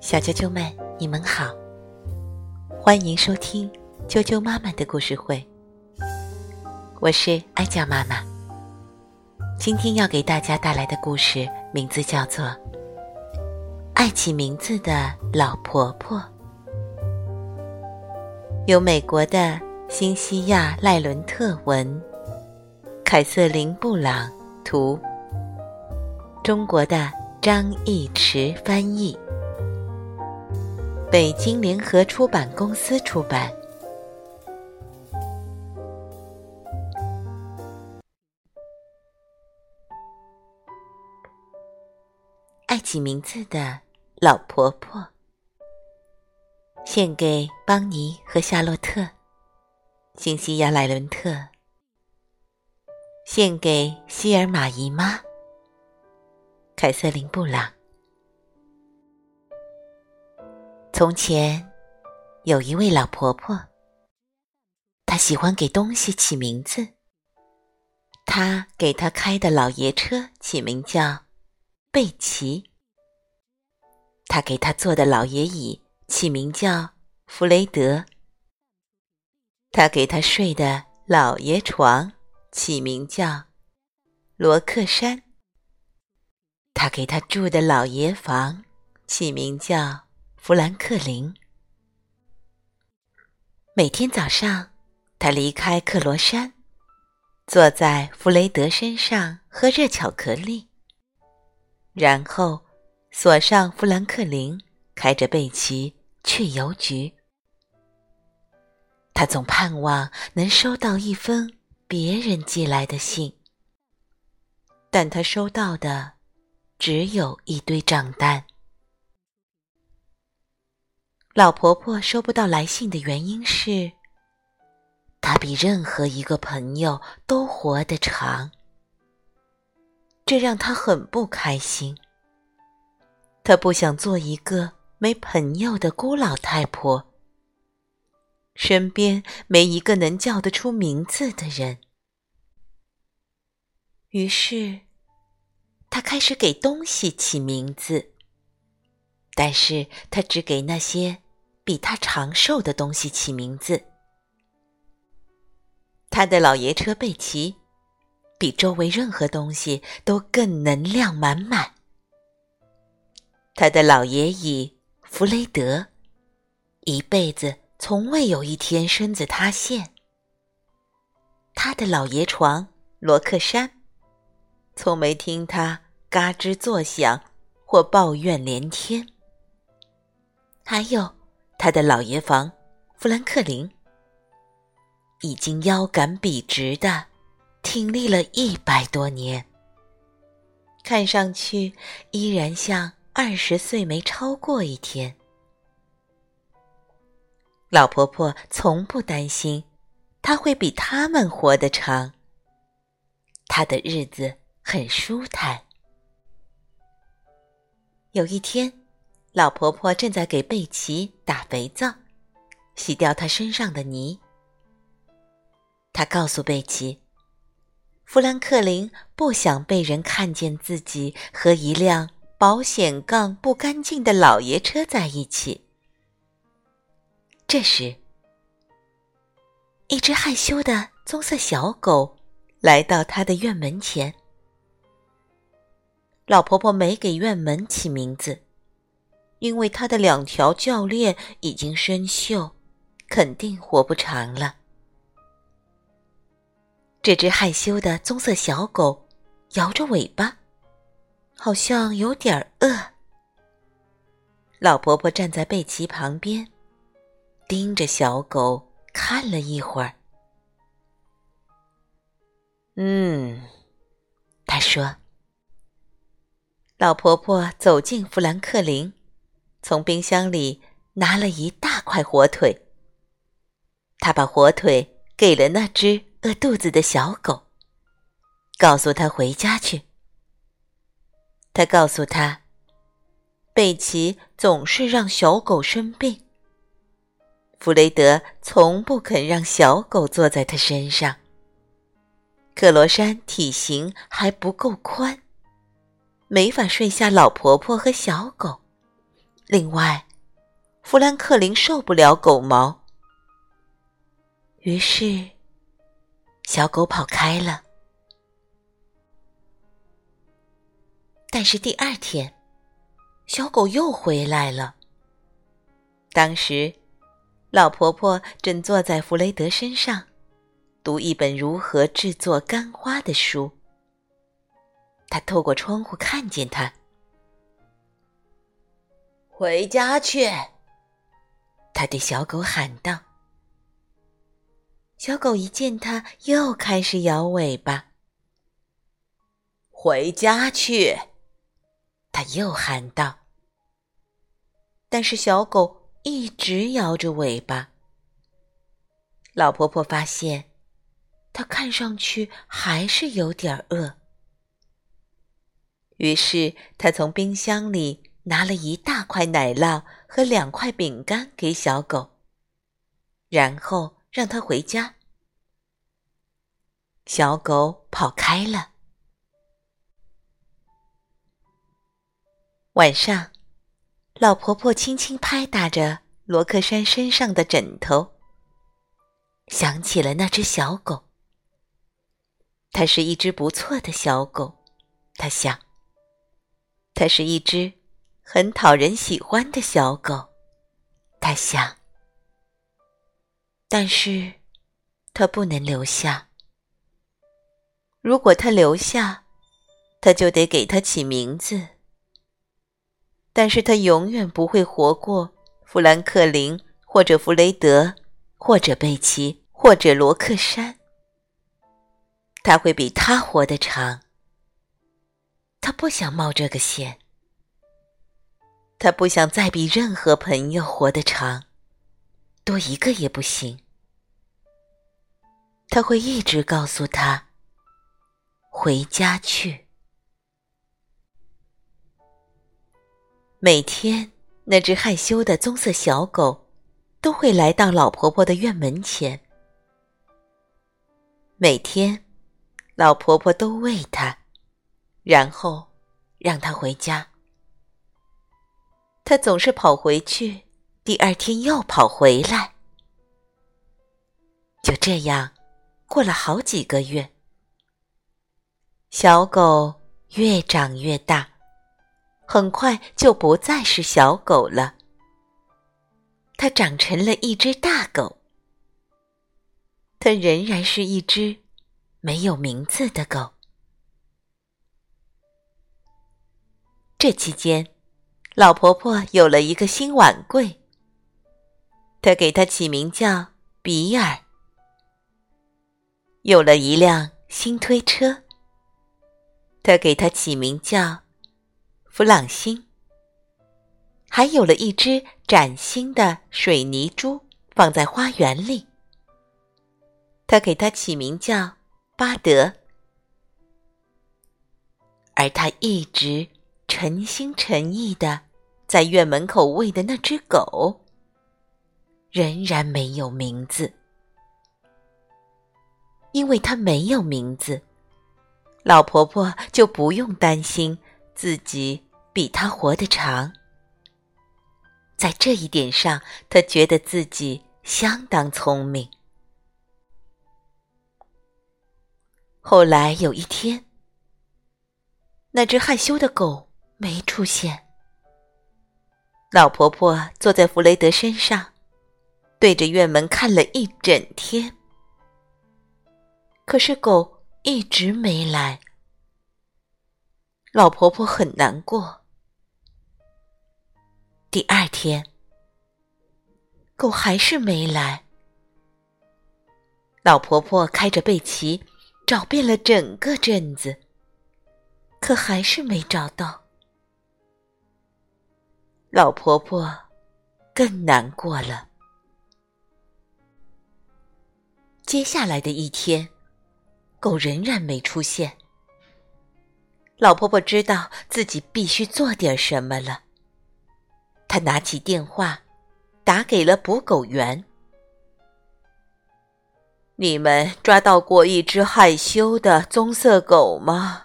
小啾啾们，你们好，欢迎收听啾啾妈妈的故事会。我是艾酱妈妈，今天要给大家带来的故事名字叫做《爱起名字的老婆婆》，由美国的新西亚赖伦特文、凯瑟琳布朗图，中国的张一池翻译。北京联合出版公司出版。爱起名字的老婆婆，献给邦尼和夏洛特，新西亚莱伦特，献给希尔玛姨妈，凯瑟琳布朗。从前，有一位老婆婆，她喜欢给东西起名字。她给她开的老爷车起名叫贝奇，她给她坐的老爷椅起名叫弗雷德，她给她睡的老爷床起名叫罗克山，他给他住的老爷房起名叫。富兰克林每天早上，他离开克罗山，坐在弗雷德身上喝热巧克力，然后锁上富兰克林，开着贝奇去邮局。他总盼望能收到一封别人寄来的信，但他收到的只有一堆账单。老婆婆收不到来信的原因是，她比任何一个朋友都活得长，这让她很不开心。她不想做一个没朋友的孤老太婆，身边没一个能叫得出名字的人。于是，他开始给东西起名字，但是他只给那些。比他长寿的东西起名字。他的老爷车贝奇，比周围任何东西都更能量满满。他的老爷椅弗雷德，一辈子从未有一天身子塌陷。他的老爷床罗克山，从没听他嘎吱作响或抱怨连天。还有。他的老爷房，富兰克林，已经腰杆笔直的挺立了一百多年，看上去依然像二十岁没超过一天。老婆婆从不担心他会比他们活得长，她的日子很舒坦。有一天。老婆婆正在给贝奇打肥皂，洗掉她身上的泥。她告诉贝奇，富兰克林不想被人看见自己和一辆保险杠不干净的老爷车在一起。这时，一只害羞的棕色小狗来到他的院门前。老婆婆没给院门起名字。因为她的两条教练已经生锈，肯定活不长了。这只害羞的棕色小狗摇着尾巴，好像有点饿。老婆婆站在贝奇旁边，盯着小狗看了一会儿。嗯，她说：“老婆婆走进富兰克林。”从冰箱里拿了一大块火腿，他把火腿给了那只饿肚子的小狗，告诉他回家去。他告诉他，贝奇总是让小狗生病，弗雷德从不肯让小狗坐在他身上，克罗山体型还不够宽，没法睡下老婆婆和小狗。另外，富兰克林受不了狗毛，于是小狗跑开了。但是第二天，小狗又回来了。当时，老婆婆正坐在弗雷德身上，读一本如何制作干花的书。他透过窗户看见他。回家去，他对小狗喊道。小狗一见他，又开始摇尾巴。回家去，他又喊道。但是小狗一直摇着尾巴。老婆婆发现，它看上去还是有点饿。于是，他从冰箱里拿了一大块奶酪和两块饼干给小狗，然后让它回家。小狗跑开了。晚上，老婆婆轻轻拍打着罗克山身上的枕头，想起了那只小狗。它是一只不错的小狗，她想。它是一只很讨人喜欢的小狗，他想。但是，它不能留下。如果它留下，他就得给它起名字。但是，它永远不会活过富兰克林，或者弗雷德，或者贝奇，或者罗克山。他会比他活得长。他不想冒这个险，他不想再比任何朋友活得长，多一个也不行。他会一直告诉他：“回家去。”每天，那只害羞的棕色小狗都会来到老婆婆的院门前。每天，老婆婆都喂它。然后，让他回家。他总是跑回去，第二天又跑回来。就这样，过了好几个月。小狗越长越大，很快就不再是小狗了。它长成了一只大狗。它仍然是一只没有名字的狗。这期间，老婆婆有了一个新碗柜。她给它起名叫比尔。有了一辆新推车。她给它起名叫弗朗辛。还有了一只崭新的水泥猪放在花园里。她给它起名叫巴德。而他一直。诚心诚意的在院门口喂的那只狗，仍然没有名字，因为它没有名字，老婆婆就不用担心自己比它活得长。在这一点上，她觉得自己相当聪明。后来有一天，那只害羞的狗。没出现。老婆婆坐在弗雷德身上，对着院门看了一整天。可是狗一直没来。老婆婆很难过。第二天，狗还是没来。老婆婆开着贝奇找遍了整个镇子，可还是没找到。老婆婆更难过了。接下来的一天，狗仍然没出现。老婆婆知道自己必须做点什么了。她拿起电话，打给了捕狗员：“你们抓到过一只害羞的棕色狗吗？”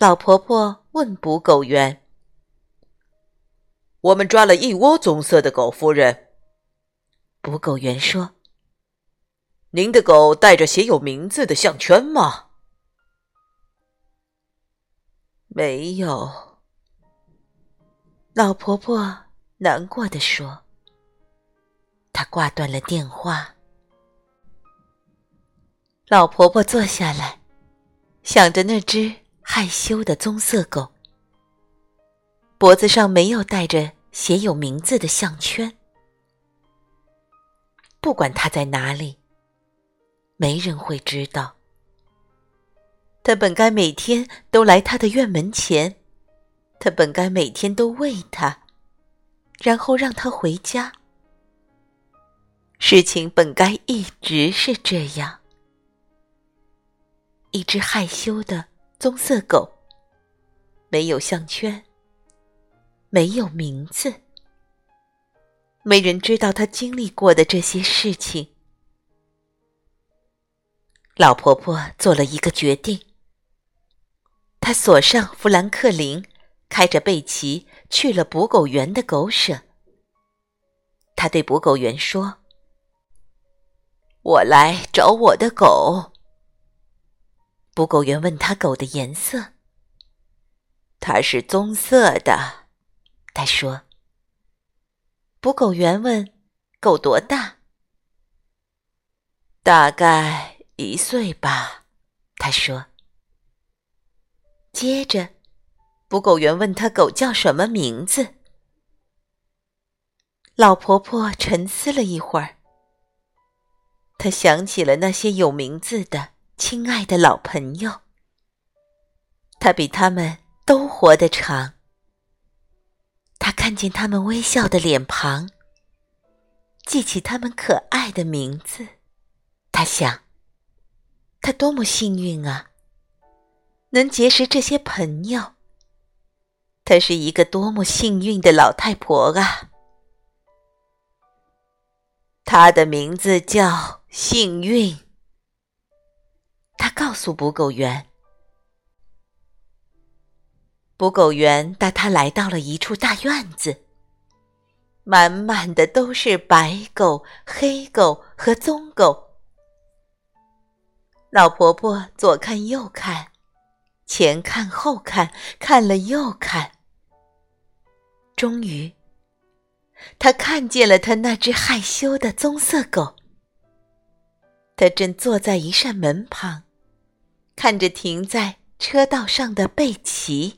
老婆婆问捕狗员：“我们抓了一窝棕色的狗，夫人。”捕狗员说：“您的狗带着写有名字的项圈吗？”“没有。”老婆婆难过的说。她挂断了电话。老婆婆坐下来，想着那只。害羞的棕色狗，脖子上没有戴着写有名字的项圈。不管他在哪里，没人会知道。他本该每天都来他的院门前，他本该每天都喂他，然后让他回家。事情本该一直是这样。一只害羞的。棕色狗没有项圈，没有名字，没人知道他经历过的这些事情。老婆婆做了一个决定，她锁上富兰克林，开着贝奇去了捕狗员的狗舍。她对捕狗员说：“我来找我的狗。”捕狗员问他狗的颜色，它是棕色的。他说。捕狗员问狗多大，大概一岁吧。他说。接着，捕狗员问他狗叫什么名字。老婆婆沉思了一会儿，她想起了那些有名字的。亲爱的老朋友，他比他们都活得长。他看见他们微笑的脸庞，记起他们可爱的名字，他想：他多么幸运啊，能结识这些朋友。她是一个多么幸运的老太婆啊！她的名字叫幸运。他告诉捕狗员，捕狗员带他来到了一处大院子，满满的都是白狗、黑狗和棕狗。老婆婆左看右看，前看后看，看了又看，终于，她看见了她那只害羞的棕色狗，它正坐在一扇门旁。看着停在车道上的贝奇，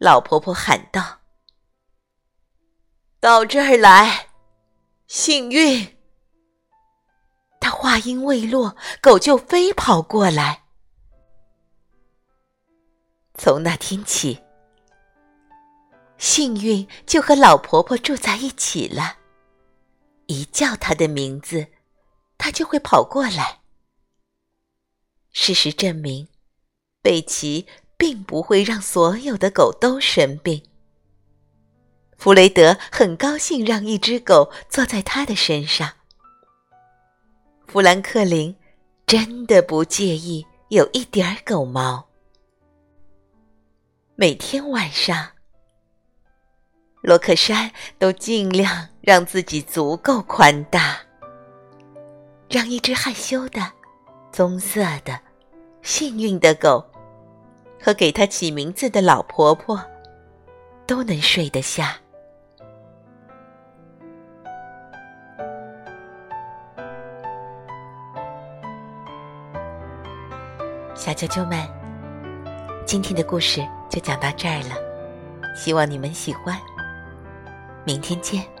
老婆婆喊道：“到这儿来，幸运！”她话音未落，狗就飞跑过来。从那天起，幸运就和老婆婆住在一起了。一叫它的名字，它就会跑过来。事实证明，贝奇并不会让所有的狗都生病。弗雷德很高兴让一只狗坐在他的身上。富兰克林真的不介意有一点狗毛。每天晚上，罗克山都尽量让自己足够宽大，让一只害羞的。棕色的、幸运的狗，和给它起名字的老婆婆，都能睡得下。小啾啾们，今天的故事就讲到这儿了，希望你们喜欢。明天见。